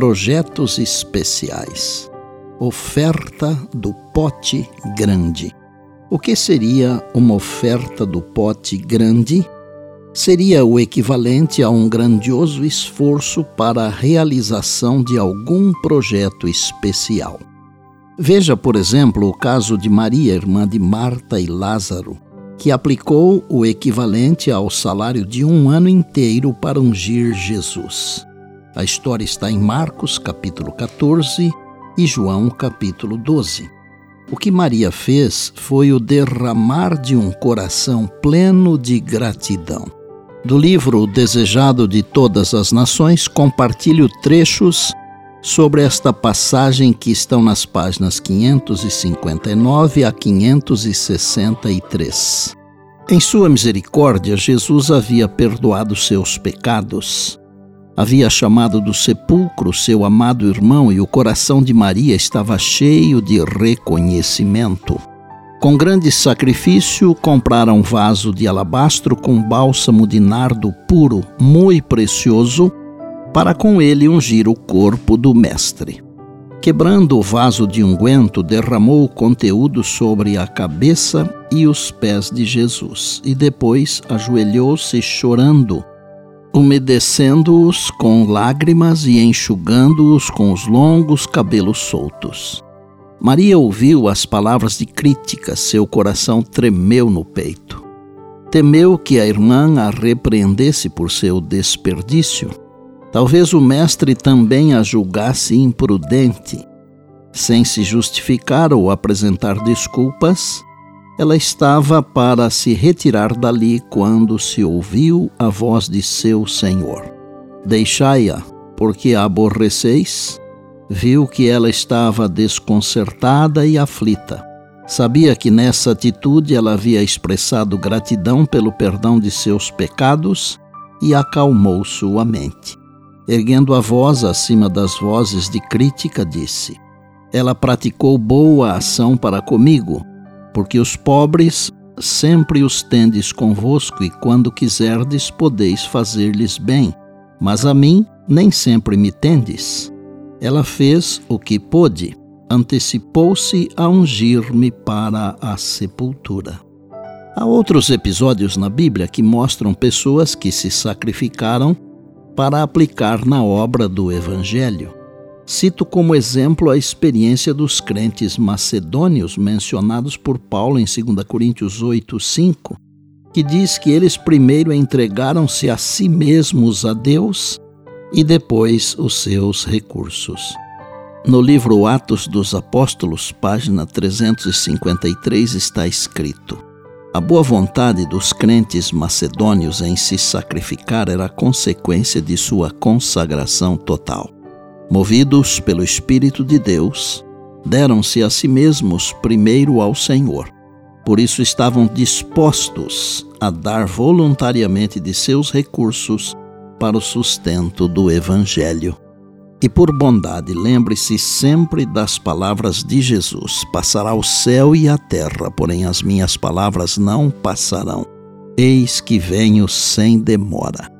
Projetos especiais. Oferta do pote grande. O que seria uma oferta do pote grande? Seria o equivalente a um grandioso esforço para a realização de algum projeto especial. Veja, por exemplo, o caso de Maria, irmã de Marta e Lázaro, que aplicou o equivalente ao salário de um ano inteiro para ungir Jesus. A história está em Marcos, capítulo 14 e João, capítulo 12. O que Maria fez foi o derramar de um coração pleno de gratidão. Do livro Desejado de Todas as Nações, compartilho trechos sobre esta passagem que estão nas páginas 559 a 563. Em sua misericórdia, Jesus havia perdoado seus pecados havia chamado do sepulcro seu amado irmão e o coração de Maria estava cheio de reconhecimento. Com grande sacrifício, compraram um vaso de alabastro com bálsamo de nardo puro, muito precioso, para com ele ungir o corpo do Mestre. Quebrando o vaso de unguento, derramou o conteúdo sobre a cabeça e os pés de Jesus, e depois ajoelhou-se chorando umedecendo-os com lágrimas e enxugando-os com os longos cabelos soltos. Maria ouviu as palavras de crítica, seu coração tremeu no peito. Temeu que a irmã a repreendesse por seu desperdício. Talvez o mestre também a julgasse imprudente. Sem se justificar ou apresentar desculpas, ela estava para se retirar dali quando se ouviu a voz de seu senhor. Deixai-a, porque a aborreceis. Viu que ela estava desconcertada e aflita. Sabia que nessa atitude ela havia expressado gratidão pelo perdão de seus pecados e acalmou sua mente. Erguendo a voz acima das vozes de crítica, disse: Ela praticou boa ação para comigo porque os pobres sempre os tendes convosco, e quando quiserdes podeis fazer-lhes bem, mas a mim nem sempre me tendes. Ela fez o que pôde, antecipou-se a ungir-me para a sepultura. Há outros episódios na Bíblia que mostram pessoas que se sacrificaram para aplicar na obra do Evangelho. Cito como exemplo a experiência dos crentes macedônios mencionados por Paulo em 2 Coríntios 8, 5, que diz que eles primeiro entregaram-se a si mesmos a Deus e depois os seus recursos. No livro Atos dos Apóstolos, página 353, está escrito: A boa vontade dos crentes macedônios em se sacrificar era consequência de sua consagração total movidos pelo Espírito de Deus, deram-se a si mesmos primeiro ao Senhor. Por isso estavam dispostos a dar voluntariamente de seus recursos para o sustento do Evangelho. E por bondade, lembre-se sempre das palavras de Jesus: Passará o céu e a terra, porém as minhas palavras não passarão. Eis que venho sem demora.